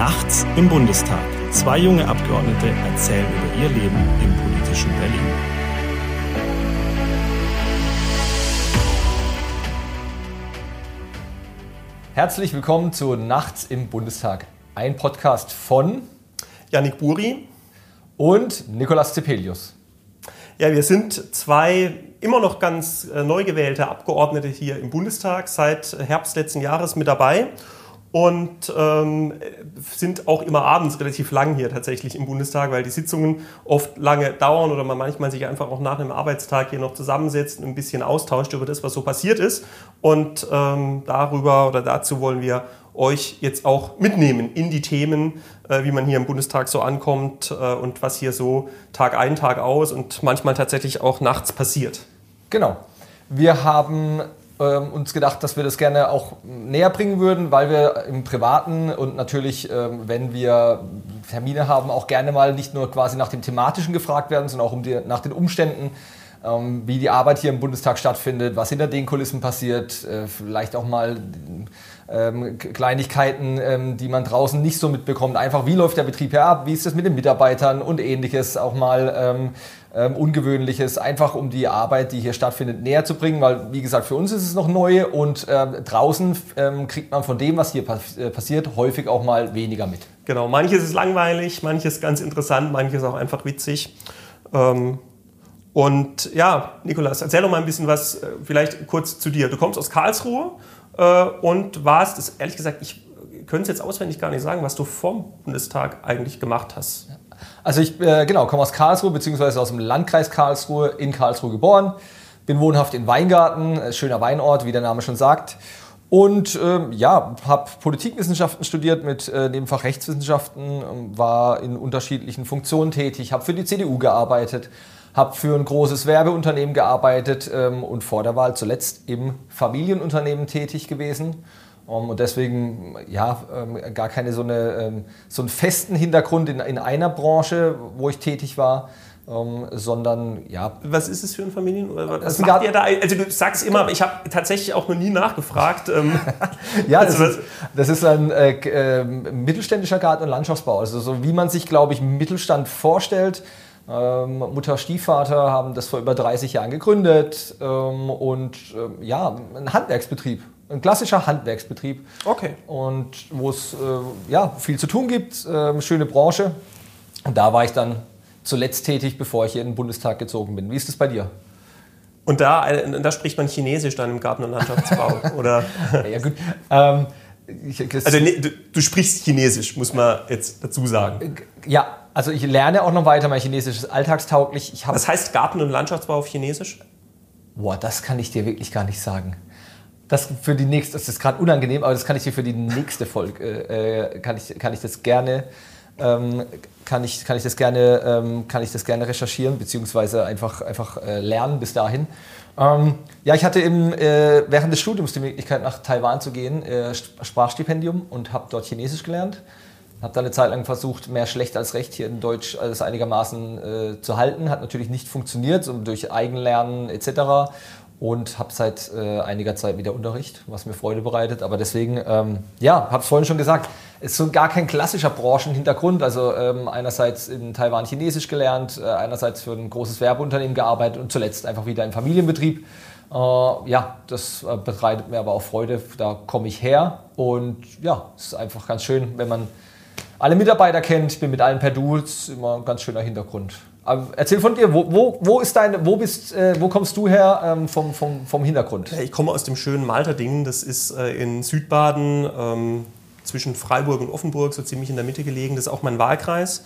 Nachts im Bundestag. Zwei junge Abgeordnete erzählen über ihr Leben im politischen Berlin. Herzlich willkommen zu Nachts im Bundestag. Ein Podcast von Janik Buri und Nikolaus Zepelius. Ja, wir sind zwei immer noch ganz äh, neu gewählte Abgeordnete hier im Bundestag, seit Herbst letzten Jahres mit dabei und ähm, sind auch immer abends relativ lang hier tatsächlich im Bundestag, weil die Sitzungen oft lange dauern oder man manchmal sich einfach auch nach einem Arbeitstag hier noch zusammensetzt und ein bisschen austauscht über das, was so passiert ist. Und ähm, darüber oder dazu wollen wir euch jetzt auch mitnehmen in die Themen, äh, wie man hier im Bundestag so ankommt äh, und was hier so Tag ein, Tag aus und manchmal tatsächlich auch nachts passiert. Genau. Wir haben ähm, uns gedacht, dass wir das gerne auch näher bringen würden, weil wir im Privaten und natürlich, ähm, wenn wir Termine haben, auch gerne mal nicht nur quasi nach dem Thematischen gefragt werden, sondern auch um die, nach den Umständen, ähm, wie die Arbeit hier im Bundestag stattfindet, was hinter den Kulissen passiert, äh, vielleicht auch mal ähm, Kleinigkeiten, ähm, die man draußen nicht so mitbekommt. Einfach, wie läuft der Betrieb hier ab, wie ist es mit den Mitarbeitern und ähnliches. Auch mal ähm, Ungewöhnliches, einfach um die Arbeit, die hier stattfindet, näher zu bringen. Weil, wie gesagt, für uns ist es noch neu und ähm, draußen ähm, kriegt man von dem, was hier pass äh, passiert, häufig auch mal weniger mit. Genau, manches ist langweilig, manches ganz interessant, manches auch einfach witzig. Ähm, und ja, Nikolas, erzähl doch mal ein bisschen was, äh, vielleicht kurz zu dir. Du kommst aus Karlsruhe äh, und warst, das, ehrlich gesagt, ich könnte es jetzt auswendig gar nicht sagen, was du vom Bundestag eigentlich gemacht hast. Also ich äh, genau, komme aus Karlsruhe, beziehungsweise aus dem Landkreis Karlsruhe, in Karlsruhe geboren. Bin wohnhaft in Weingarten, äh, schöner Weinort, wie der Name schon sagt. Und ähm, ja, habe Politikwissenschaften studiert mit äh, Nebenfach Rechtswissenschaften, ähm, war in unterschiedlichen Funktionen tätig, habe für die CDU gearbeitet, habe für ein großes Werbeunternehmen gearbeitet ähm, und vor der Wahl zuletzt im Familienunternehmen tätig gewesen. Um, und deswegen ja ähm, gar keine so, eine, ähm, so einen festen Hintergrund in, in einer Branche, wo ich tätig war. Um, sondern ja. Was ist es für ein Familien? Was macht ihr da? Also du sagst immer, ich habe tatsächlich auch noch nie nachgefragt. Ähm, ja, das, ist, das ist ein äh, äh, mittelständischer Garten- und Landschaftsbau. Also so wie man sich, glaube ich, Mittelstand vorstellt. Ähm, Mutter, Stiefvater haben das vor über 30 Jahren gegründet ähm, und ähm, ja, ein Handwerksbetrieb. Ein klassischer Handwerksbetrieb. Okay. Und wo es äh, ja, viel zu tun gibt, äh, schöne Branche. Und da war ich dann zuletzt tätig, bevor ich hier in den Bundestag gezogen bin. Wie ist es bei dir? Und da, äh, da spricht man Chinesisch dann im Garten- und Landschaftsbau, oder? Ja, gut. Ähm, ich, also du, du, sprichst Chinesisch, muss man jetzt dazu sagen. Ja, also ich lerne auch noch weiter, mein Chinesisch ist alltagstauglich. Ich Was heißt Garten- und Landschaftsbau auf Chinesisch? Boah, das kann ich dir wirklich gar nicht sagen. Das für die nächste, das ist gerade unangenehm, aber das kann ich dir für die nächste Folge, äh, kann, ich, kann ich das gerne, ähm, kann ich, kann ich das gerne, ähm, kann ich das gerne recherchieren, beziehungsweise einfach, einfach äh, lernen bis dahin. Ähm, ja, ich hatte im, äh, während des Studiums die Möglichkeit, nach Taiwan zu gehen, äh, Sprachstipendium und habe dort Chinesisch gelernt. Habe dann eine Zeit lang versucht, mehr schlecht als recht hier in Deutsch alles einigermaßen äh, zu halten. Hat natürlich nicht funktioniert, so durch Eigenlernen etc und habe seit äh, einiger Zeit wieder Unterricht, was mir Freude bereitet. Aber deswegen, ähm, ja, habe es vorhin schon gesagt, ist so gar kein klassischer Branchenhintergrund. Also ähm, einerseits in Taiwan Chinesisch gelernt, äh, einerseits für ein großes Werbeunternehmen gearbeitet und zuletzt einfach wieder im Familienbetrieb. Äh, ja, das äh, bereitet mir aber auch Freude. Da komme ich her und ja, es ist einfach ganz schön, wenn man alle Mitarbeiter kennt. Ich bin mit allen per Du, ist immer ein ganz schöner Hintergrund. Erzähl von dir, wo, wo, wo, ist deine, wo, bist, äh, wo kommst du her ähm, vom, vom, vom Hintergrund? Ich komme aus dem schönen Malterdingen, das ist äh, in Südbaden ähm, zwischen Freiburg und Offenburg, so ziemlich in der Mitte gelegen. Das ist auch mein Wahlkreis.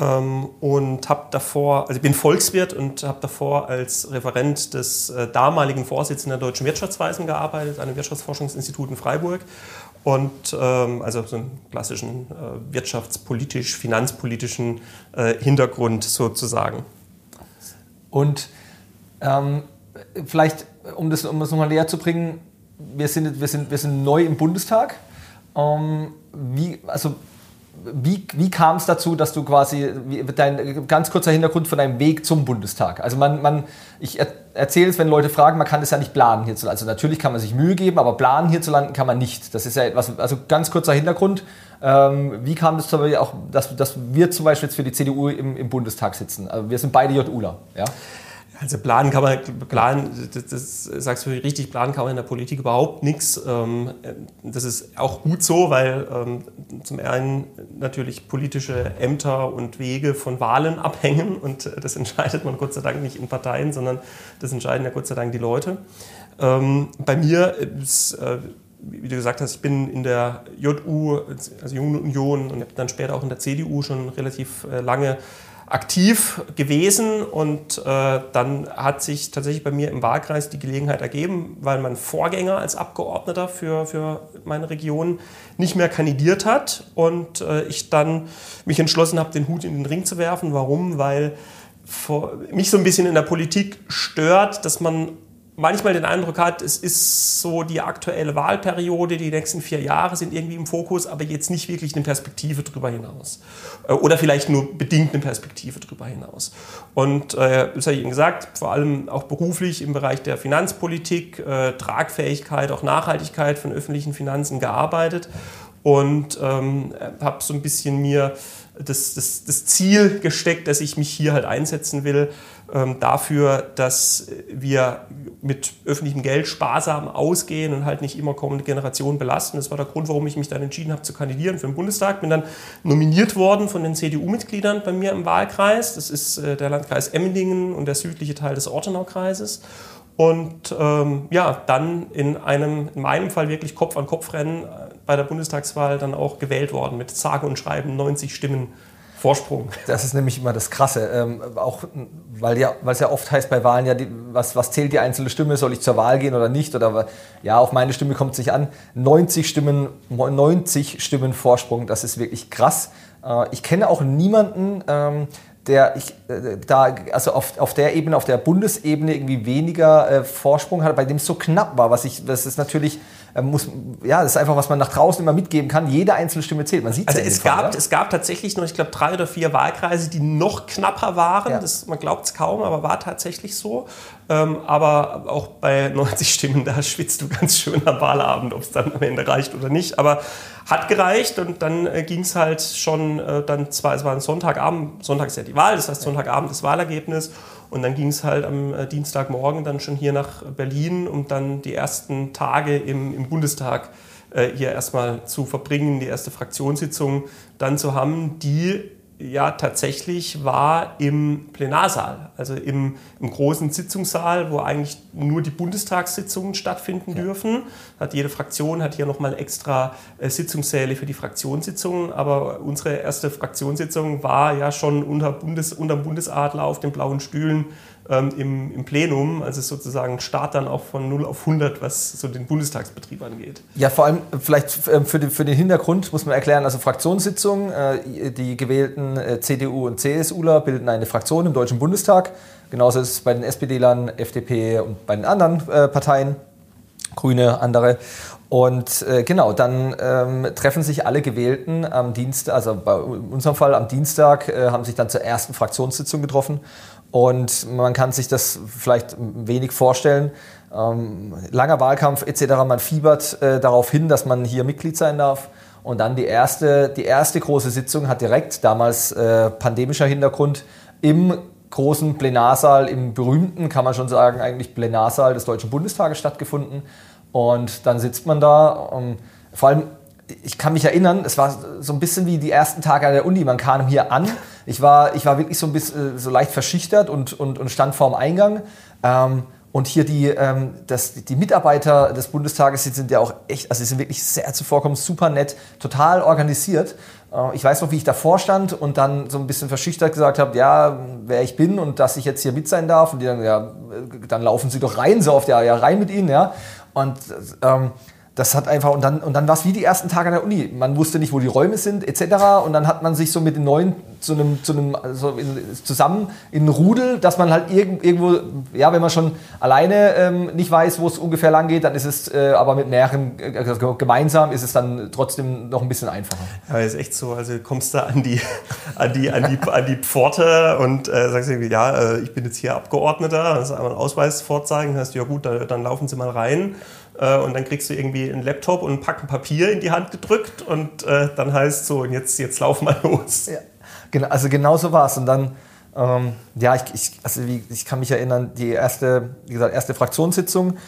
Ähm, und habe davor, also ich bin Volkswirt und habe davor als Referent des äh, damaligen Vorsitzenden der Deutschen Wirtschaftsweisen gearbeitet, einem Wirtschaftsforschungsinstitut in Freiburg und ähm, also so einen klassischen äh, wirtschaftspolitisch, finanzpolitischen äh, Hintergrund sozusagen. Und ähm, vielleicht, um das, um das nochmal näher zu bringen, wir sind, wir, sind, wir sind neu im Bundestag. Ähm, wie, also wie, wie kam es dazu, dass du quasi, wie, dein ganz kurzer Hintergrund von deinem Weg zum Bundestag? Also man, man ich er, erzähle es, wenn Leute fragen, man kann das ja nicht planen hierzulande. Also natürlich kann man sich Mühe geben, aber planen hierzulande kann man nicht. Das ist ja etwas, also ganz kurzer Hintergrund. Ähm, wie kam es zum auch, dass, dass wir zum Beispiel jetzt für die CDU im, im Bundestag sitzen? Also wir sind beide JUler, ja? Also planen kann man, planen, das, das sagst du richtig, planen kann man in der Politik überhaupt nichts. Ähm, das ist auch gut so, weil ähm, zum einen natürlich politische Ämter und Wege von Wahlen abhängen und das entscheidet man Gott sei Dank nicht in Parteien, sondern das entscheiden ja Gott sei Dank die Leute. Ähm, bei mir ist, äh, wie du gesagt hast, ich bin in der JU, also Jungen Union und dann später auch in der CDU schon relativ äh, lange aktiv gewesen und äh, dann hat sich tatsächlich bei mir im Wahlkreis die Gelegenheit ergeben, weil mein Vorgänger als Abgeordneter für, für meine Region nicht mehr kandidiert hat und äh, ich dann mich entschlossen habe, den Hut in den Ring zu werfen. Warum? Weil vor, mich so ein bisschen in der Politik stört, dass man manchmal den Eindruck hat, es ist so die aktuelle Wahlperiode, die nächsten vier Jahre sind irgendwie im Fokus, aber jetzt nicht wirklich eine Perspektive darüber hinaus. Äh, oder vielleicht nur bedingt eine Perspektive darüber hinaus. Und äh, das habe ich Ihnen gesagt, vor allem auch beruflich im Bereich der Finanzpolitik, äh, Tragfähigkeit, auch Nachhaltigkeit von öffentlichen Finanzen gearbeitet und ähm, habe so ein bisschen mir das, das, das Ziel gesteckt, dass ich mich hier halt einsetzen will, ähm, dafür, dass wir mit öffentlichem Geld sparsam ausgehen und halt nicht immer kommende Generationen belasten. Das war der Grund, warum ich mich dann entschieden habe zu kandidieren für den Bundestag. Bin dann nominiert worden von den CDU-Mitgliedern bei mir im Wahlkreis. Das ist äh, der Landkreis Emmendingen und der südliche Teil des Ortenau-Kreises. Und ähm, ja, dann in einem, in meinem Fall wirklich Kopf-an-Kopf-Rennen bei der Bundestagswahl dann auch gewählt worden mit sage und schreiben 90 Stimmen Vorsprung. Das ist nämlich immer das Krasse. Ähm, auch weil ja, es ja oft heißt bei Wahlen, ja, die, was, was zählt die einzelne Stimme? Soll ich zur Wahl gehen oder nicht? Oder ja, auf meine Stimme kommt es nicht an. 90 Stimmen, 90 Stimmen Vorsprung, das ist wirklich krass. Äh, ich kenne auch niemanden, ähm, der ich äh, da, also auf, auf der Ebene, auf der Bundesebene irgendwie weniger äh, Vorsprung hat, bei dem es so knapp war, was ich, das ist natürlich muss, ja, das ist einfach, was man nach draußen immer mitgeben kann. Jede einzelne Stimme zählt. Man sieht also ja es gab, Fall, es gab tatsächlich noch, ich glaube, drei oder vier Wahlkreise, die noch knapper waren. Ja. Das, man glaubt es kaum, aber war tatsächlich so. Ähm, aber auch bei 90 Stimmen, da schwitzt du ganz schön am Wahlabend, ob es dann am Ende reicht oder nicht. Aber hat gereicht und dann äh, ging es halt schon, äh, dann zwar, es war ein Sonntagabend, Sonntag ist ja die Wahl, das heißt Sonntagabend das Wahlergebnis. Und dann ging es halt am äh, Dienstagmorgen dann schon hier nach Berlin, um dann die ersten Tage im, im Bundestag äh, hier erstmal zu verbringen, die erste Fraktionssitzung dann zu haben, die ja tatsächlich war im Plenarsaal, also im, im, großen Sitzungssaal, wo eigentlich nur die Bundestagssitzungen stattfinden ja. dürfen. Hat jede Fraktion hat hier nochmal extra äh, Sitzungssäle für die Fraktionssitzungen, aber unsere erste Fraktionssitzung war ja schon unter, Bundes, unter dem Bundesadler auf den blauen Stühlen ähm, im, im, Plenum, also sozusagen Start dann auch von 0 auf 100, was so den Bundestagsbetrieb angeht. Ja, vor allem vielleicht ähm, für den, für den Hintergrund muss man erklären, also Fraktionssitzungen, äh, die gewählten äh, CDU und CSUler bilden eine Fraktion im Deutschen Bundestag. Genauso ist es bei den SPD-Lern, FDP und bei den anderen äh, Parteien, Grüne, andere. Und äh, genau, dann ähm, treffen sich alle Gewählten am Dienstag, also bei unserem Fall am Dienstag, äh, haben sich dann zur ersten Fraktionssitzung getroffen und man kann sich das vielleicht wenig vorstellen. Ähm, langer Wahlkampf etc. Man fiebert äh, darauf hin, dass man hier Mitglied sein darf. Und dann die erste, die erste große Sitzung hat direkt, damals äh, pandemischer Hintergrund, im großen Plenarsaal, im berühmten, kann man schon sagen, eigentlich Plenarsaal des Deutschen Bundestages stattgefunden. Und dann sitzt man da. Ähm, vor allem ich kann mich erinnern, es war so ein bisschen wie die ersten Tage an der Uni. Man kam hier an. Ich war, ich war wirklich so ein bisschen äh, so leicht verschüchtert und, und, und stand vorm Eingang. Ähm, und hier die, ähm, das, die Mitarbeiter des Bundestages die sind ja auch echt, also sie sind wirklich sehr zuvorkommend, super nett, total organisiert. Äh, ich weiß noch, wie ich davor stand und dann so ein bisschen verschüchtert gesagt habe, ja, wer ich bin und dass ich jetzt hier mit sein darf. Und die dann, ja, dann laufen Sie doch rein, so oft, ja, ja, rein mit Ihnen, ja. Und ähm, das hat einfach, und dann, und dann war es wie die ersten Tage an der Uni. Man wusste nicht, wo die Räume sind, etc. Und dann hat man sich so mit den Neuen zu einem, zu einem also in, zusammen in Rudel, dass man halt irgend, irgendwo, ja, wenn man schon alleine ähm, nicht weiß, wo es ungefähr lang geht, dann ist es äh, aber mit mehreren also gemeinsam ist es dann trotzdem noch ein bisschen einfacher. Ja, ist echt so. Also kommst du an die, an die, an die, an die Pforte und äh, sagst irgendwie, ja, äh, ich bin jetzt hier Abgeordneter, hast einmal einen Ausweis vorzeigen, hast ja gut, dann, dann laufen Sie mal rein. Äh, und dann kriegst du irgendwie einen Laptop und einen Packen Papier in die Hand gedrückt und äh, dann heißt so, und jetzt, jetzt lauf mal los. Ja, genau, also genau so war es. Und dann, ähm, ja, ich, ich, also wie, ich kann mich erinnern, die erste, wie gesagt, erste Fraktionssitzung,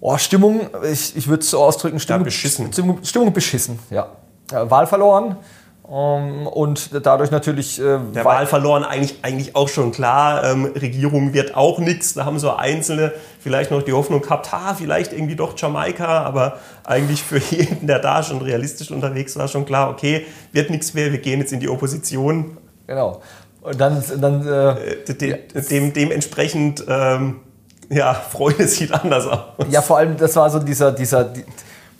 oh, Stimmung, ich, ich würde es so ausdrücken, Stimmung, ja, beschissen. Stimmung, Stimmung beschissen, ja. Wahl verloren, und dadurch natürlich. Äh, der Wahl verloren, eigentlich, eigentlich auch schon klar. Ähm, Regierung wird auch nichts. Da haben so Einzelne vielleicht noch die Hoffnung gehabt, ha, vielleicht irgendwie doch Jamaika. Aber eigentlich für jeden, der da schon realistisch unterwegs war, schon klar, okay, wird nichts mehr. Wir gehen jetzt in die Opposition. Genau. Und dann. dann äh, äh de, dem, dementsprechend. Ähm, ja, Freude sieht anders aus. Ja, vor allem, das war so dieser, dieser,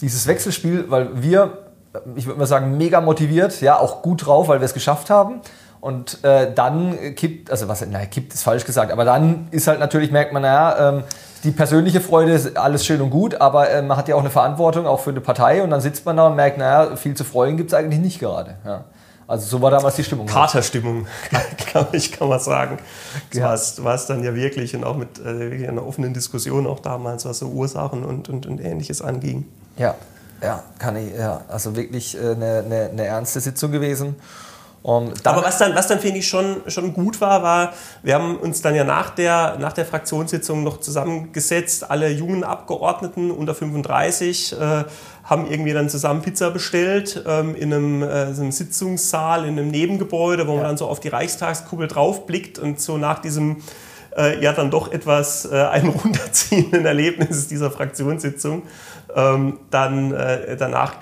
dieses Wechselspiel, weil wir ich würde mal sagen, mega motiviert, ja, auch gut drauf, weil wir es geschafft haben. Und äh, dann kippt, also was, naja, kippt ist falsch gesagt, aber dann ist halt natürlich, merkt man, naja, ähm, die persönliche Freude ist alles schön und gut, aber äh, man hat ja auch eine Verantwortung, auch für eine Partei und dann sitzt man da und merkt, naja, viel zu freuen gibt es eigentlich nicht gerade. Ja. Also so war damals die Stimmung. Katerstimmung, kann, ich kann man sagen. Ja. war es dann ja wirklich und auch mit äh, wirklich einer offenen Diskussion auch damals, was so Ursachen und, und, und Ähnliches anging. Ja, ja, kann ich, ja. Also wirklich äh, eine, eine, eine ernste Sitzung gewesen. Aber was dann, was dann finde ich schon, schon gut war, war, wir haben uns dann ja nach der, nach der Fraktionssitzung noch zusammengesetzt, alle jungen Abgeordneten unter 35 äh, haben irgendwie dann zusammen Pizza bestellt ähm, in einem, äh, so einem, Sitzungssaal, in einem Nebengebäude, wo ja. man dann so auf die Reichstagskuppel draufblickt und so nach diesem äh, ja dann doch etwas äh, einen runterziehenden Erlebnisses dieser Fraktionssitzung ähm, dann äh, danach,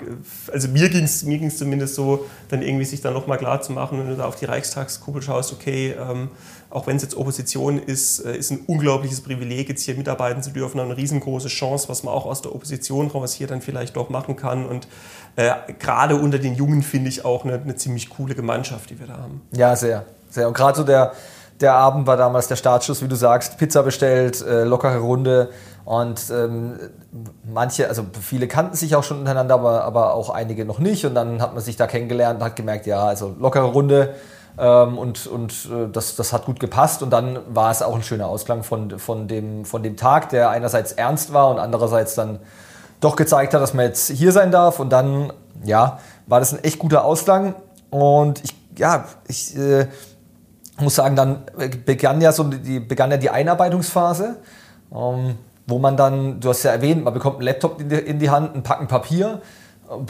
also mir ging es mir ging's zumindest so, dann irgendwie sich dann nochmal klar zu machen, wenn du da auf die Reichstagskuppel schaust, okay, ähm, auch wenn es jetzt Opposition ist, äh, ist ein unglaubliches Privileg, jetzt hier mitarbeiten zu dürfen, eine riesengroße Chance, was man auch aus der Opposition raus hier dann vielleicht doch machen kann. Und äh, gerade unter den Jungen finde ich auch eine, eine ziemlich coole Gemeinschaft, die wir da haben. Ja, sehr. sehr. Und gerade so der, der Abend war damals der Startschuss, wie du sagst, Pizza bestellt, äh, lockere Runde. Und ähm, manche, also viele kannten sich auch schon untereinander, aber, aber auch einige noch nicht. Und dann hat man sich da kennengelernt und hat gemerkt, ja, also lockere Runde. Ähm, und und äh, das, das hat gut gepasst. Und dann war es auch ein schöner Ausklang von, von, dem, von dem Tag, der einerseits ernst war und andererseits dann doch gezeigt hat, dass man jetzt hier sein darf. Und dann, ja, war das ein echt guter Ausklang. Und ich, ja, ich äh, muss sagen, dann begann ja so die, begann ja die Einarbeitungsphase. Ähm, wo man dann, du hast ja erwähnt, man bekommt einen Laptop in die, in die Hand, ein Packen Papier,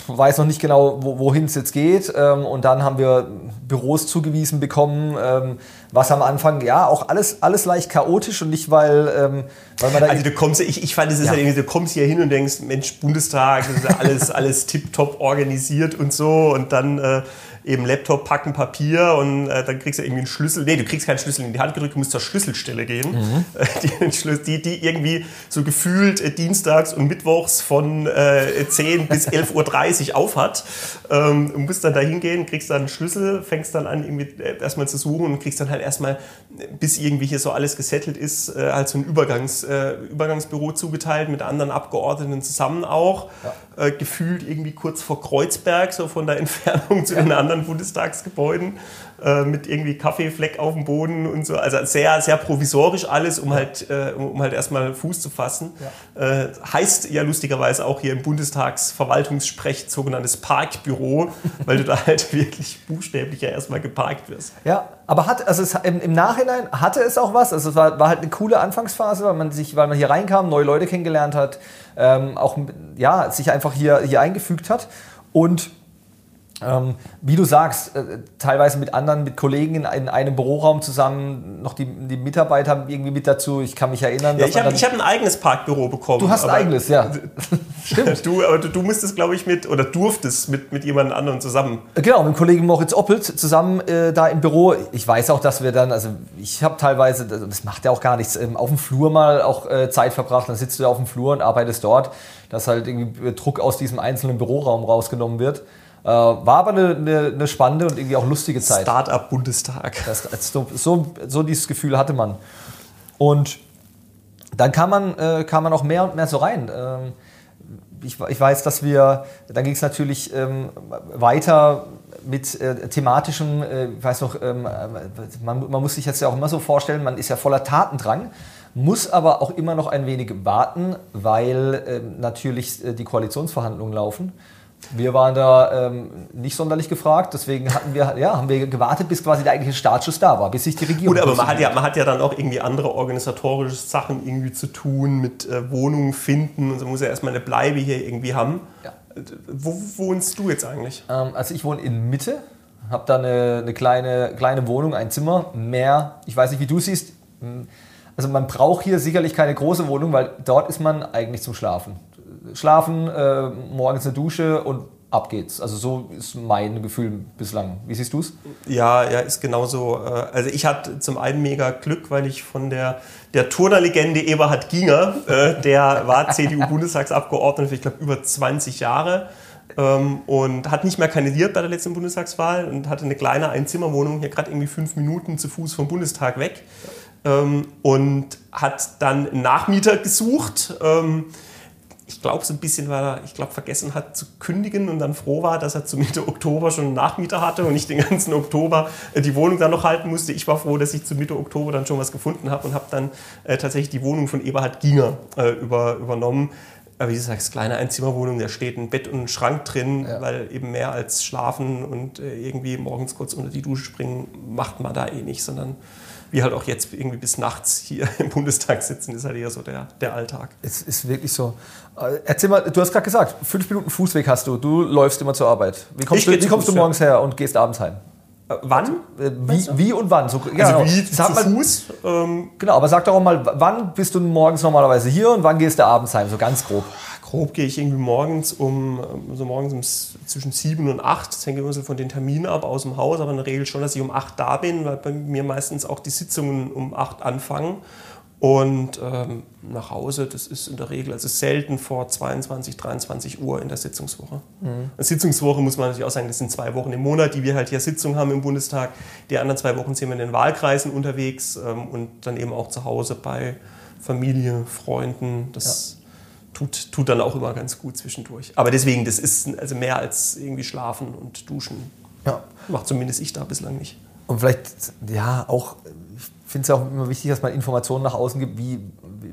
weiß noch nicht genau, wo, wohin es jetzt geht. Ähm, und dann haben wir Büros zugewiesen bekommen, ähm, was am Anfang, ja, auch alles, alles leicht chaotisch und nicht, weil, ähm, weil man da. Also du kommst, ich, ich fand, es ist ja. halt irgendwie, du kommst hier hin und denkst, Mensch, Bundestag, das ist alles, alles tipptopp organisiert und so. Und dann äh, eben Laptop packen, Papier und äh, dann kriegst du irgendwie einen Schlüssel. Nee, du kriegst keinen Schlüssel in die Hand gedrückt, du musst zur Schlüsselstelle gehen. Mhm. Die, die, die, irgendwie so gefühlt äh, dienstags und mittwochs von äh, 10 bis 11.30 Uhr aufhat. Ähm, du musst dann da hingehen, kriegst dann einen Schlüssel, fängst dann an, irgendwie äh, erstmal zu suchen und kriegst dann halt erstmal, bis irgendwie hier so alles gesettelt ist, äh, halt so ein Übergangs, äh, Übergangsbüro zugeteilt mit anderen Abgeordneten zusammen auch. Ja. Äh, gefühlt irgendwie kurz vor Kreuzberg, so von der Entfernung zu ja. den anderen anderen Bundestagsgebäuden äh, mit irgendwie Kaffeefleck auf dem Boden und so. Also sehr, sehr provisorisch alles, um halt, äh, um halt erstmal Fuß zu fassen. Ja. Äh, heißt ja lustigerweise auch hier im Bundestagsverwaltungssprech sogenanntes Parkbüro, weil du da halt wirklich buchstäblich ja erstmal geparkt wirst. Ja, aber hat, also es, im, im, Nachhinein hatte es auch was. Also es war, war halt eine coole Anfangsphase, weil man sich, weil man hier reinkam, neue Leute kennengelernt hat, ähm, auch ja, sich einfach hier, hier eingefügt hat. Und ähm, wie du sagst, äh, teilweise mit anderen, mit Kollegen in, in, einem Büroraum zusammen, noch die, die Mitarbeiter irgendwie mit dazu. Ich kann mich erinnern. Ja, ich habe hab ein eigenes Parkbüro bekommen. Du hast ein eigenes, ja. Stimmt. Du, aber du, musstest, glaube ich, mit, oder durftest mit, mit jemand anderem zusammen. Genau, mit dem Kollegen Moritz Oppelt zusammen äh, da im Büro. Ich weiß auch, dass wir dann, also ich habe teilweise, das macht ja auch gar nichts, ähm, auf dem Flur mal auch äh, Zeit verbracht. Dann sitzt du auf dem Flur und arbeitest dort, dass halt irgendwie Druck aus diesem einzelnen Büroraum rausgenommen wird. Äh, war aber eine, eine, eine, spannende und irgendwie auch lustige Zeit. Start-up-Bundestag. So, so, so, dieses Gefühl hatte man. Und dann kam man, äh, kam man auch mehr und mehr so rein. Ähm, ich, ich, weiß, dass wir, dann ging es natürlich ähm, weiter mit äh, thematischem, äh, ich weiß noch, ähm, man, man, muss sich jetzt ja auch immer so vorstellen, man ist ja voller Tatendrang, muss aber auch immer noch ein wenig warten, weil ähm, natürlich äh, die Koalitionsverhandlungen laufen. Wir waren da ähm, nicht sonderlich gefragt, deswegen hatten wir, ja, haben wir gewartet, bis quasi der eigentliche Startschuss da war, bis sich die Regierung. Gut, aber man hat, ja, man hat ja dann auch irgendwie andere organisatorische Sachen irgendwie zu tun, mit äh, Wohnungen finden und so muss ja erstmal eine Bleibe hier irgendwie haben. Ja. Wo wohnst du jetzt eigentlich? Ähm, also ich wohne in Mitte, habe da eine, eine, kleine, kleine Wohnung, ein Zimmer, mehr, ich weiß nicht, wie du siehst. Also man braucht hier sicherlich keine große Wohnung, weil dort ist man eigentlich zum Schlafen schlafen, äh, morgens eine Dusche und ab geht's. Also so ist mein Gefühl bislang. Wie siehst du es? Ja, ja, ist genauso. Äh, also ich hatte zum einen mega Glück, weil ich von der, der Turnerlegende Eberhard Ginger, äh, der war CDU-Bundestagsabgeordneter für, ich glaube, über 20 Jahre ähm, und hat nicht mehr kandidiert bei der letzten Bundestagswahl und hatte eine kleine Einzimmerwohnung hier gerade irgendwie fünf Minuten zu Fuß vom Bundestag weg ähm, und hat dann einen Nachmieter gesucht. Ähm, ich glaube, so ein bisschen, weil er, ich glaube, vergessen hat zu kündigen und dann froh war, dass er zu Mitte Oktober schon einen Nachmieter hatte und nicht den ganzen Oktober äh, die Wohnung dann noch halten musste. Ich war froh, dass ich zu Mitte Oktober dann schon was gefunden habe und habe dann äh, tatsächlich die Wohnung von Eberhard Ginger äh, über, übernommen. Aber wie du sagst, kleine Einzimmerwohnung, da steht ein Bett und ein Schrank drin, ja. weil eben mehr als schlafen und äh, irgendwie morgens kurz unter die Dusche springen, macht man da eh nicht, sondern wie halt auch jetzt irgendwie bis nachts hier im Bundestag sitzen, ist halt eher so der, der Alltag. Es ist wirklich so. Äh, erzähl mal, du hast gerade gesagt, fünf Minuten Fußweg hast du, du läufst immer zur Arbeit. Wie kommst, du, wie kommst Fuß, du, morgens ja. her und gehst abends heim? Äh, wann? Äh, wie, wie, und wann? So, ja, also wie zu mal, Fuß? Ähm, genau, aber sag doch auch mal, wann bist du morgens normalerweise hier und wann gehst du abends heim? So ganz grob grob gehe ich irgendwie morgens um, also morgens um, zwischen sieben und acht, das hängt immer so von den Terminen ab aus dem Haus, aber in der Regel schon, dass ich um acht da bin, weil bei mir meistens auch die Sitzungen um acht anfangen. Und ähm, nach Hause, das ist in der Regel, also selten vor 22, 23 Uhr in der Sitzungswoche. Mhm. Sitzungswoche muss man natürlich auch sagen, das sind zwei Wochen im Monat, die wir halt hier Sitzung haben im Bundestag. Die anderen zwei Wochen sind wir in den Wahlkreisen unterwegs ähm, und dann eben auch zu Hause bei Familie, Freunden. Das ja tut, tut dann auch immer ganz gut zwischendurch. Aber deswegen, das ist also mehr als irgendwie schlafen und duschen. Ja. Macht zumindest ich da bislang nicht. Und vielleicht, ja, auch, ich finde es auch immer wichtig, dass man Informationen nach außen gibt, wie,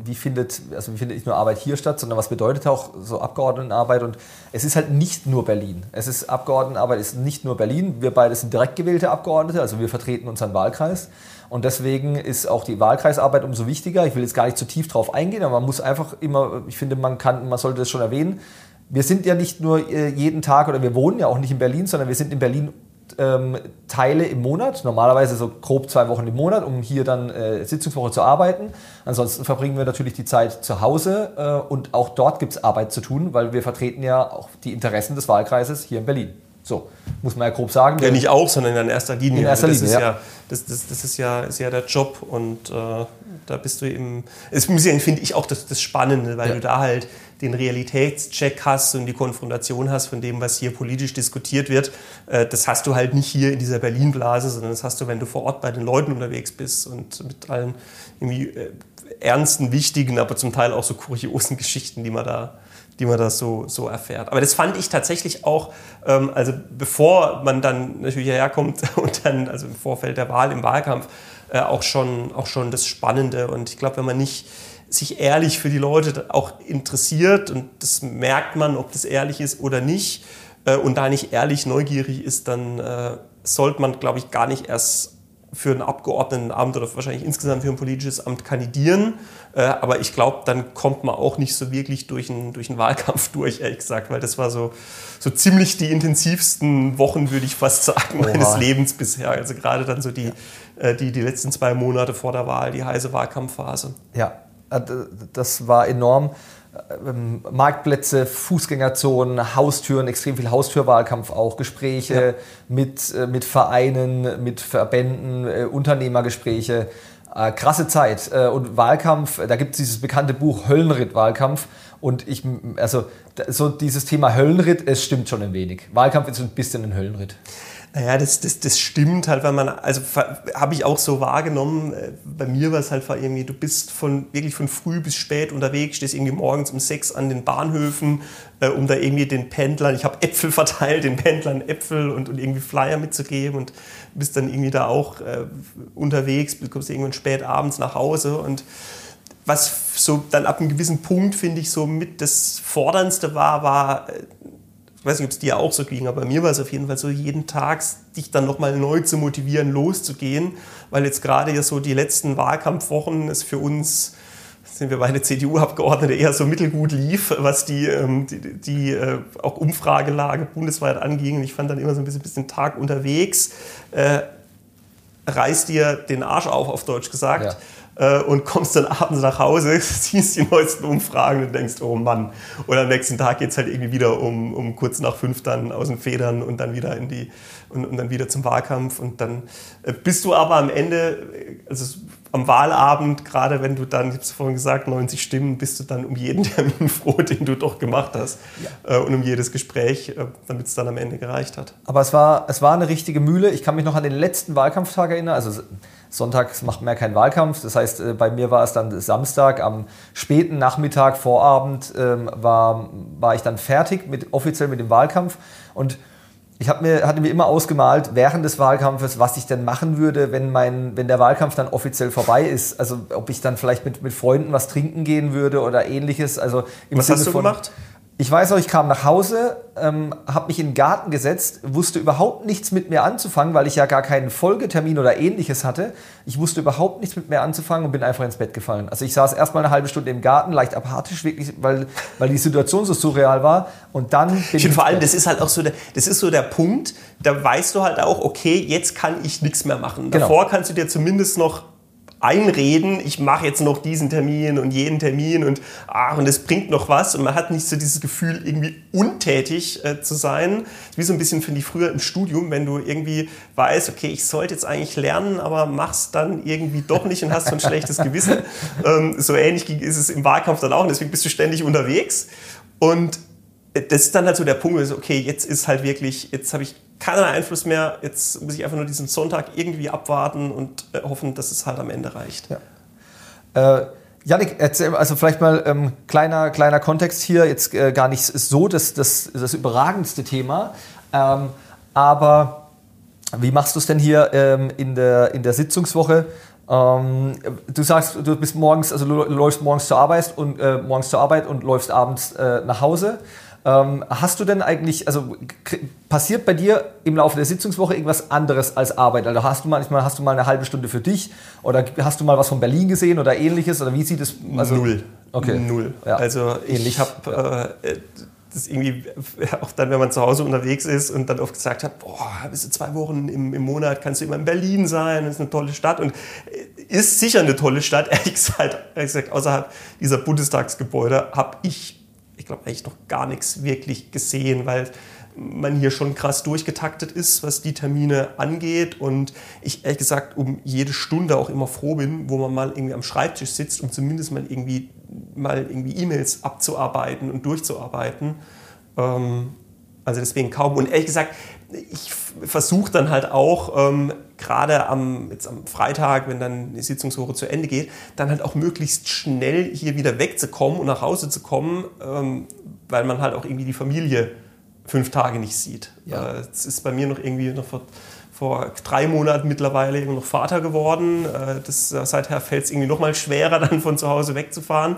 wie, findet, also wie findet nicht nur Arbeit hier statt, sondern was bedeutet auch so Abgeordnetenarbeit. Und es ist halt nicht nur Berlin. Es ist Abgeordnetenarbeit ist nicht nur Berlin. Wir beide sind direkt gewählte Abgeordnete, also wir vertreten unseren Wahlkreis. Und deswegen ist auch die Wahlkreisarbeit umso wichtiger. Ich will jetzt gar nicht zu tief drauf eingehen, aber man muss einfach immer, ich finde, man kann, man sollte das schon erwähnen. Wir sind ja nicht nur äh, jeden Tag oder wir wohnen ja auch nicht in Berlin, sondern wir sind in Berlin ähm, Teile im Monat, normalerweise so grob zwei Wochen im Monat, um hier dann äh, Sitzungswoche zu arbeiten. Ansonsten verbringen wir natürlich die Zeit zu Hause äh, und auch dort gibt es Arbeit zu tun, weil wir vertreten ja auch die Interessen des Wahlkreises hier in Berlin. So, muss man ja grob sagen. Ja, nicht auch, sondern in erster Linie. In erster Linie, das ist ja. ja das, das, das, ist ja, ist ja der Job und äh, da bist du eben, es finde ich auch das, das Spannende, weil ja. du da halt den Realitätscheck hast und die Konfrontation hast von dem, was hier politisch diskutiert wird. Äh, das hast du halt nicht hier in dieser Berlin-Blase, sondern das hast du, wenn du vor Ort bei den Leuten unterwegs bist und mit allen irgendwie äh, ernsten, wichtigen, aber zum Teil auch so kuriosen Geschichten, die man da die man das so, so erfährt. Aber das fand ich tatsächlich auch, ähm, also bevor man dann natürlich hierher kommt und dann, also im Vorfeld der Wahl, im Wahlkampf, äh, auch, schon, auch schon das Spannende. Und ich glaube, wenn man nicht sich ehrlich für die Leute auch interessiert, und das merkt man, ob das ehrlich ist oder nicht, äh, und da nicht ehrlich neugierig ist, dann äh, sollte man, glaube ich, gar nicht erst für ein Abgeordnetenamt oder wahrscheinlich insgesamt für ein politisches Amt kandidieren. Äh, aber ich glaube, dann kommt man auch nicht so wirklich durch einen, durch einen Wahlkampf durch, ehrlich gesagt, weil das war so, so ziemlich die intensivsten Wochen, würde ich fast sagen, Oha. meines Lebens bisher. Also gerade dann so die, äh, die, die letzten zwei Monate vor der Wahl, die heiße Wahlkampfphase. Ja, äh, das war enorm. Ähm, Marktplätze, Fußgängerzonen, Haustüren, extrem viel Haustürwahlkampf auch, Gespräche ja. mit, äh, mit Vereinen, mit Verbänden, äh, Unternehmergespräche. Äh, krasse Zeit. und Wahlkampf, da gibt es dieses bekannte Buch Höllenritt-Wahlkampf. Und ich, also so dieses Thema Höllenritt, es stimmt schon ein wenig. Wahlkampf ist ein bisschen ein Höllenritt. Naja, das, das, das stimmt halt, weil man, also habe ich auch so wahrgenommen, äh, bei mir war es halt irgendwie, du bist von wirklich von früh bis spät unterwegs, stehst irgendwie morgens um sechs an den Bahnhöfen, äh, um da irgendwie den Pendlern, ich habe Äpfel verteilt, den Pendlern Äpfel und, und irgendwie Flyer mitzugeben und bist dann irgendwie da auch äh, unterwegs, kommst irgendwann spät abends nach Hause und was so dann ab einem gewissen Punkt, finde ich, so mit das Forderndste war, war äh, weiß nicht, ob es dir auch so ging, aber bei mir war es auf jeden Fall so, jeden Tag dich dann nochmal neu zu motivieren, loszugehen, weil jetzt gerade ja so die letzten Wahlkampfwochen es für uns sind wir beide CDU-Abgeordnete eher so mittelgut lief, was die, ähm, die, die äh, auch Umfragelage bundesweit anging. Ich fand dann immer so ein bisschen, bisschen Tag unterwegs, äh, reißt dir den Arsch auf, auf Deutsch gesagt. Ja äh, und kommst dann abends nach Hause, siehst die neuesten Umfragen und denkst, oh Mann. Und am nächsten Tag geht es halt irgendwie wieder um, um kurz nach fünf dann aus den Federn und dann wieder in die und, und dann wieder zum Wahlkampf. Und dann äh, bist du aber am Ende, also am Wahlabend, gerade wenn du dann, ich habe es vorhin gesagt, 90 Stimmen, bist du dann um jeden Termin froh, den du doch gemacht hast. Ja. Äh, und um jedes Gespräch, äh, damit es dann am Ende gereicht hat. Aber es war, es war eine richtige Mühle. Ich kann mich noch an den letzten Wahlkampftag erinnern. Also Sonntags macht man ja keinen Wahlkampf. Das heißt, äh, bei mir war es dann Samstag am späten Nachmittag, Vorabend, ähm, war, war ich dann fertig mit, offiziell mit dem Wahlkampf. Und ich mir, hatte mir immer ausgemalt, während des Wahlkampfes, was ich denn machen würde, wenn, mein, wenn der Wahlkampf dann offiziell vorbei ist. Also ob ich dann vielleicht mit, mit Freunden was trinken gehen würde oder ähnliches. Also im was Sinne hast du von, gemacht? Ich weiß auch, ich kam nach Hause, ähm, habe mich in den Garten gesetzt, wusste überhaupt nichts mit mir anzufangen, weil ich ja gar keinen Folgetermin oder ähnliches hatte. Ich wusste überhaupt nichts mit mir anzufangen und bin einfach ins Bett gefallen. Also ich saß erstmal eine halbe Stunde im Garten, leicht apathisch, wirklich, weil, weil die Situation so surreal war. Und dann bin ich. vor allem, das ist halt auch so der, das ist so der Punkt, da weißt du halt auch, okay, jetzt kann ich nichts mehr machen. Genau. Davor kannst du dir zumindest noch einreden, ich mache jetzt noch diesen Termin und jeden Termin und ach, und es bringt noch was und man hat nicht so dieses Gefühl, irgendwie untätig äh, zu sein. Wie so ein bisschen, finde ich, früher im Studium, wenn du irgendwie weißt, okay, ich sollte jetzt eigentlich lernen, aber machst dann irgendwie doch nicht und hast so ein schlechtes Gewissen. Ähm, so ähnlich ist es im Wahlkampf dann auch und deswegen bist du ständig unterwegs und das ist dann halt so der Punkt, ist, okay, jetzt ist halt wirklich, jetzt habe ich keinen Einfluss mehr, jetzt muss ich einfach nur diesen Sonntag irgendwie abwarten und äh, hoffen, dass es halt am Ende reicht. Ja. Äh, Janik, erzähl, also vielleicht mal ähm, kleiner, kleiner Kontext hier, jetzt äh, gar nicht so das, das, das überragendste Thema, ähm, aber wie machst du es denn hier ähm, in, der, in der Sitzungswoche? Ähm, du sagst, du bist morgens, also läufst morgens zur Arbeit und äh, morgens zur Arbeit und läufst abends äh, nach Hause. Ähm, hast du denn eigentlich, also passiert bei dir im Laufe der Sitzungswoche irgendwas anderes als Arbeit? Also hast du manchmal hast du mal eine halbe Stunde für dich oder hast du mal was von Berlin gesehen oder ähnliches oder wie sieht es? Also, Null. Okay. Null. Ja. Also ich habe äh, das irgendwie auch dann, wenn man zu Hause unterwegs ist und dann oft gesagt hat, boah, bist du zwei Wochen im, im Monat, kannst du immer in Berlin sein, das ist eine tolle Stadt und äh, ist sicher eine tolle Stadt. Ehrlich gesagt, ehrlich gesagt außerhalb dieser Bundestagsgebäude habe ich ich glaube, eigentlich noch gar nichts wirklich gesehen, weil man hier schon krass durchgetaktet ist, was die Termine angeht. Und ich ehrlich gesagt um jede Stunde auch immer froh bin, wo man mal irgendwie am Schreibtisch sitzt, um zumindest mal irgendwie mal irgendwie E-Mails abzuarbeiten und durchzuarbeiten. Ähm, also deswegen kaum. Und ehrlich gesagt, ich versuche dann halt auch, ähm, gerade am, jetzt am Freitag, wenn dann die Sitzungswoche zu Ende geht, dann halt auch möglichst schnell hier wieder wegzukommen und nach Hause zu kommen, ähm, weil man halt auch irgendwie die Familie fünf Tage nicht sieht. Ja. Äh, das ist bei mir noch irgendwie noch vor, vor drei Monaten mittlerweile noch Vater geworden. Äh, das, seither fällt es irgendwie noch mal schwerer, dann von zu Hause wegzufahren.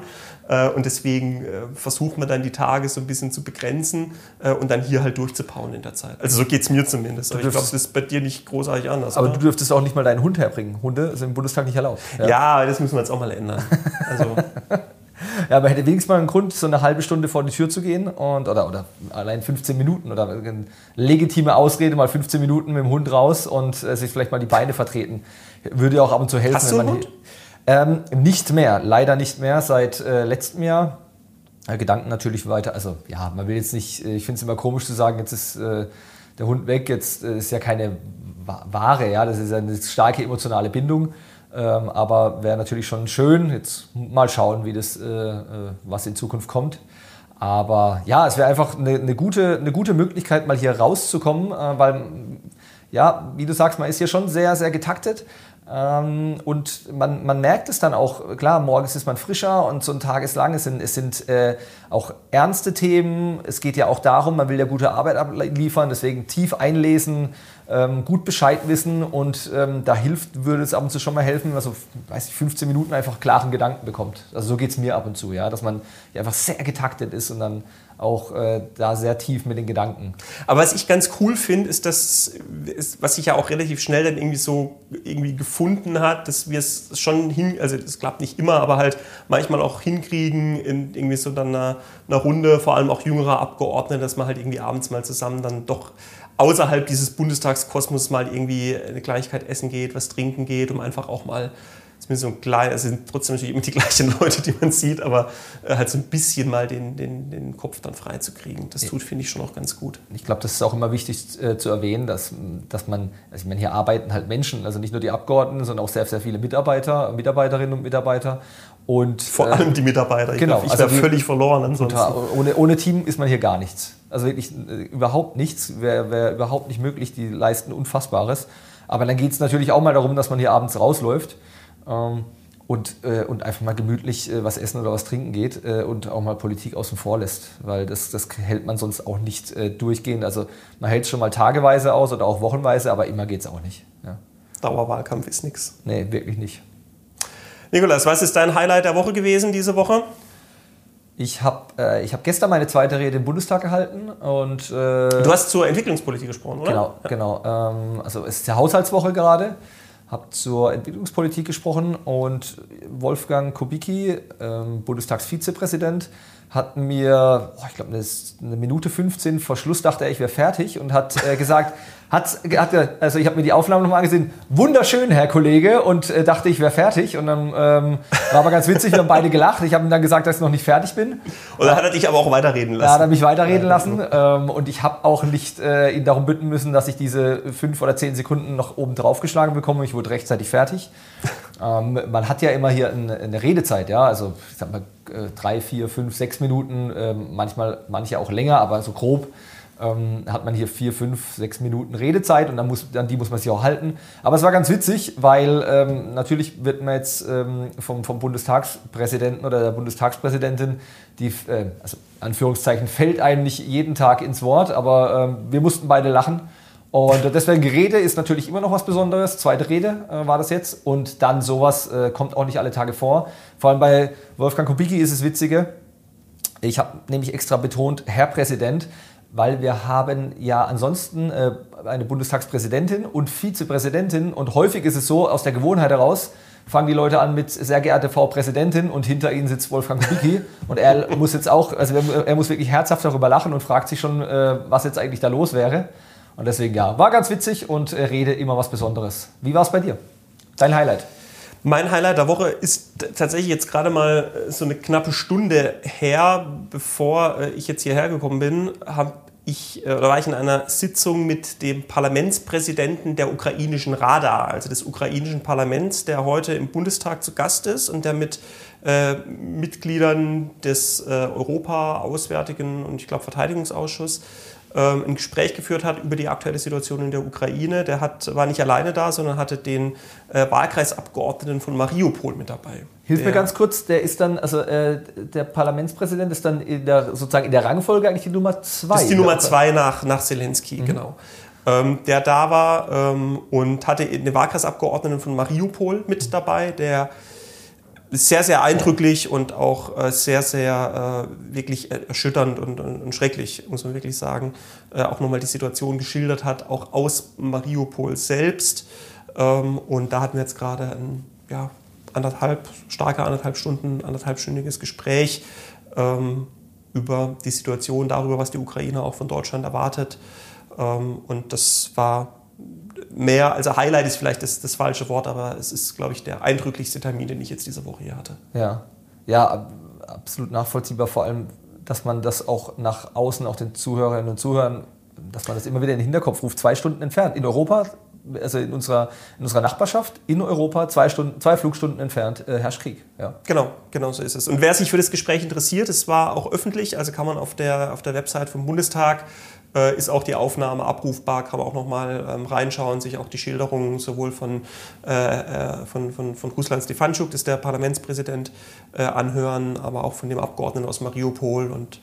Äh, und deswegen äh, versucht man dann die Tage so ein bisschen zu begrenzen und dann hier halt durchzupauen in der Zeit. Also so geht es mir zumindest. Aber ich glaube, das ist bei dir nicht großartig anders. Aber oder? du dürftest auch nicht mal deinen Hund herbringen. Hunde sind im Bundestag nicht erlaubt. Ja, ja das müssen wir jetzt auch mal ändern. Also Ja, aber hätte wenigstens mal einen Grund, so eine halbe Stunde vor die Tür zu gehen und, oder, oder allein 15 Minuten oder eine legitime Ausrede, mal 15 Minuten mit dem Hund raus und äh, sich vielleicht mal die Beine vertreten. Würde auch ab und zu helfen. Hast du einen Hund? Ähm, nicht mehr, leider nicht mehr, seit äh, letztem Jahr. Äh, Gedanken natürlich weiter, also ja, man will jetzt nicht, äh, ich finde es immer komisch zu sagen, jetzt ist äh, der Hund weg, jetzt äh, ist ja keine Ware, ja, das ist eine starke emotionale Bindung. Ähm, aber wäre natürlich schon schön. Jetzt mal schauen, wie das, äh, äh, was in Zukunft kommt. Aber ja, es wäre einfach eine, eine, gute, eine gute Möglichkeit, mal hier rauszukommen, äh, weil, ja, wie du sagst, man ist hier schon sehr, sehr getaktet. Ähm, und man, man merkt es dann auch, klar, morgens ist man frischer und so ein Tageslang, es sind, es sind äh, auch ernste Themen. Es geht ja auch darum, man will ja gute Arbeit abliefern, deswegen tief einlesen, ähm, gut Bescheid wissen und ähm, da hilft, würde es ab und zu schon mal helfen, also weiß ich, 15 Minuten einfach klaren Gedanken bekommt. Also so geht es mir ab und zu, ja, dass man einfach sehr getaktet ist und dann auch äh, da sehr tief mit den Gedanken. Aber was ich ganz cool finde, ist das, ist, was sich ja auch relativ schnell dann irgendwie so irgendwie gefunden hat, dass wir es schon hin, also das klappt nicht immer, aber halt manchmal auch hinkriegen in irgendwie so dann einer, einer Runde, vor allem auch jüngerer Abgeordnete, dass man halt irgendwie abends mal zusammen dann doch außerhalb dieses Bundestagskosmos mal irgendwie eine Kleinigkeit essen geht, was trinken geht, um einfach auch mal zumindest so ein klein, es sind trotzdem natürlich immer die gleichen Leute, die man sieht, aber äh, halt so ein bisschen mal den, den, den Kopf dann frei zu kriegen. Das tut, finde ich, schon auch ganz gut. Ich glaube, das ist auch immer wichtig äh, zu erwähnen, dass, dass man, also ich meine, hier arbeiten halt Menschen, also nicht nur die Abgeordneten, sondern auch sehr, sehr viele Mitarbeiter, Mitarbeiterinnen und Mitarbeiter. Und, Vor allem die Mitarbeiter. Ich genau, ich also wäre völlig verloren ansonsten. Ohne, ohne Team ist man hier gar nichts. Also wirklich äh, überhaupt nichts, wäre wär überhaupt nicht möglich. Die leisten Unfassbares. Aber dann geht es natürlich auch mal darum, dass man hier abends rausläuft ähm, und, äh, und einfach mal gemütlich äh, was essen oder was trinken geht äh, und auch mal Politik außen vor lässt. Weil das, das hält man sonst auch nicht äh, durchgehend. Also man hält es schon mal tageweise aus oder auch wochenweise, aber immer geht es auch nicht. Ja. Dauerwahlkampf ist nichts. Nee, wirklich nicht. Nikolas, was ist dein Highlight der Woche gewesen diese Woche? Ich habe äh, hab gestern meine zweite Rede im Bundestag gehalten und. Äh, du hast zur Entwicklungspolitik gesprochen, oder? Genau, genau. Ähm, also es ist ja Haushaltswoche gerade. Habe zur Entwicklungspolitik gesprochen und Wolfgang Kubicki, ähm, Bundestagsvizepräsident, hat mir, oh, ich glaube, eine Minute 15 vor Schluss dachte er, ich wäre fertig und hat äh, gesagt, hat, hat, also ich habe mir die Aufnahme nochmal angesehen, wunderschön, Herr Kollege, und äh, dachte, ich wäre fertig. Und dann ähm, war aber ganz witzig, wir haben beide gelacht. Ich habe ihm dann gesagt, dass ich noch nicht fertig bin. Und dann hat er dich aber auch weiterreden lassen. Ja, hat er mich weiterreden lassen. Ähm, und ich habe auch nicht äh, ihn darum bitten müssen, dass ich diese fünf oder zehn Sekunden noch oben drauf geschlagen bekomme. Ich wurde rechtzeitig fertig. Ähm, man hat ja immer hier eine, eine Redezeit, ja, also ich sag mal äh, drei, vier, fünf, sechs Minuten, ähm, manchmal manche auch länger, aber so grob ähm, hat man hier vier, fünf, sechs Minuten Redezeit und dann muss, an die muss man sich auch halten. Aber es war ganz witzig, weil ähm, natürlich wird man jetzt ähm, vom, vom Bundestagspräsidenten oder der Bundestagspräsidentin, die, äh, also Anführungszeichen, fällt eigentlich jeden Tag ins Wort, aber ähm, wir mussten beide lachen. Und deswegen Rede ist natürlich immer noch was Besonderes. Zweite Rede äh, war das jetzt. Und dann sowas äh, kommt auch nicht alle Tage vor. Vor allem bei Wolfgang Kubicki ist es witzige. Ich habe nämlich extra betont, Herr Präsident, weil wir haben ja ansonsten äh, eine Bundestagspräsidentin und Vizepräsidentin und häufig ist es so, aus der Gewohnheit heraus, fangen die Leute an mit sehr geehrte Frau Präsidentin und hinter ihnen sitzt Wolfgang Kubicki und er muss jetzt auch, also er muss wirklich herzhaft darüber lachen und fragt sich schon, äh, was jetzt eigentlich da los wäre. Und deswegen ja, war ganz witzig und äh, Rede immer was Besonderes. Wie war es bei dir? Dein Highlight? Mein Highlight der Woche ist tatsächlich jetzt gerade mal äh, so eine knappe Stunde her, bevor äh, ich jetzt hierher gekommen bin, habe ich, oder war ich in einer Sitzung mit dem Parlamentspräsidenten der ukrainischen Rada, also des ukrainischen Parlaments, der heute im Bundestag zu Gast ist und der mit äh, Mitgliedern des äh, Europa-Auswärtigen und ich glaube Verteidigungsausschusses ein Gespräch geführt hat über die aktuelle Situation in der Ukraine. Der hat, war nicht alleine da, sondern hatte den äh, Wahlkreisabgeordneten von Mariupol mit dabei. Hilf mir ganz kurz, der ist dann, also äh, der Parlamentspräsident ist dann in der, sozusagen in der Rangfolge eigentlich die Nummer zwei. Das ist die Nummer zwei nach, nach Zelensky, mhm. genau. ähm, der da war ähm, und hatte den Wahlkreisabgeordneten von Mariupol mit dabei, der sehr, sehr eindrücklich und auch äh, sehr, sehr äh, wirklich erschütternd und, und, und, schrecklich, muss man wirklich sagen, äh, auch nochmal die Situation geschildert hat, auch aus Mariupol selbst. Ähm, und da hatten wir jetzt gerade ein ja, anderthalb, starke anderthalb Stunden, anderthalbstündiges Gespräch ähm, über die Situation, darüber, was die Ukraine auch von Deutschland erwartet. Ähm, und das war mehr, also Highlight ist vielleicht das, das falsche Wort, aber es ist, glaube ich, der eindrücklichste Termin, den ich jetzt diese Woche hier hatte. Ja, ja, absolut nachvollziehbar, vor allem, dass man das auch nach außen, auch den Zuhörerinnen und Zuhörern, dass man das immer wieder in den Hinterkopf ruft, zwei Stunden entfernt. In Europa, also in unserer, in unserer Nachbarschaft, in Europa, zwei, Stunden, zwei Flugstunden entfernt, äh, herrscht Krieg. Ja. Genau, genau so ist es. Und wer sich für das Gespräch interessiert, es war auch öffentlich, also kann man auf der, auf der Website vom Bundestag äh, ist auch die Aufnahme abrufbar, kann man auch nochmal ähm, reinschauen, sich auch die Schilderungen sowohl von, äh, äh, von, von, von Ruslan Stefanschuk, das ist der Parlamentspräsident, äh, anhören, aber auch von dem Abgeordneten aus Mariupol und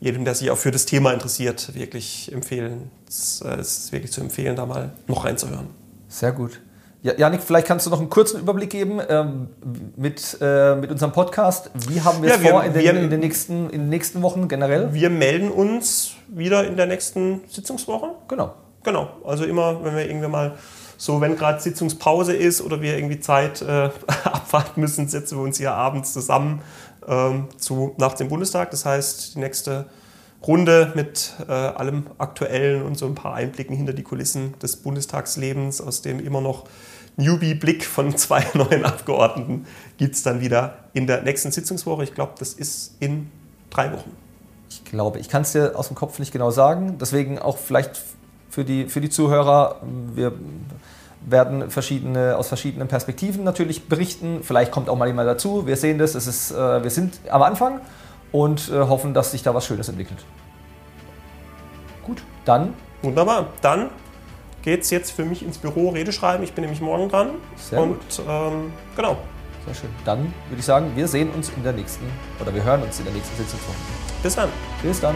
jedem, der sich auch für das Thema interessiert, wirklich empfehlen. Es äh, ist wirklich zu empfehlen, da mal noch reinzuhören. Sehr gut. Ja, Janik, vielleicht kannst du noch einen kurzen Überblick geben ähm, mit, äh, mit unserem Podcast. Wie haben wir es ja, vor in den, wir, in, den nächsten, in den nächsten Wochen generell? Wir melden uns wieder in der nächsten Sitzungswoche. Genau. Genau. Also immer, wenn wir irgendwie mal so, wenn gerade Sitzungspause ist oder wir irgendwie Zeit äh, abwarten müssen, setzen wir uns hier abends zusammen ähm, zu, nach dem Bundestag. Das heißt, die nächste Runde mit äh, allem Aktuellen und so ein paar Einblicken hinter die Kulissen des Bundestagslebens, aus dem immer noch Newbie-Blick von zwei neuen Abgeordneten gibt es dann wieder in der nächsten Sitzungswoche. Ich glaube, das ist in drei Wochen. Ich glaube, ich kann es dir aus dem Kopf nicht genau sagen. Deswegen auch vielleicht für die, für die Zuhörer, wir werden verschiedene, aus verschiedenen Perspektiven natürlich berichten. Vielleicht kommt auch mal jemand dazu. Wir sehen das, es ist, äh, wir sind am Anfang und äh, hoffen, dass sich da was Schönes entwickelt. Gut, dann. Wunderbar. Dann geht es jetzt für mich ins Büro Rede schreiben. Ich bin nämlich morgen dran. Sehr und ähm, genau. Sehr schön. Dann würde ich sagen, wir sehen uns in der nächsten oder wir hören uns in der nächsten Sitzungswoche. Bis dann. Bis dann.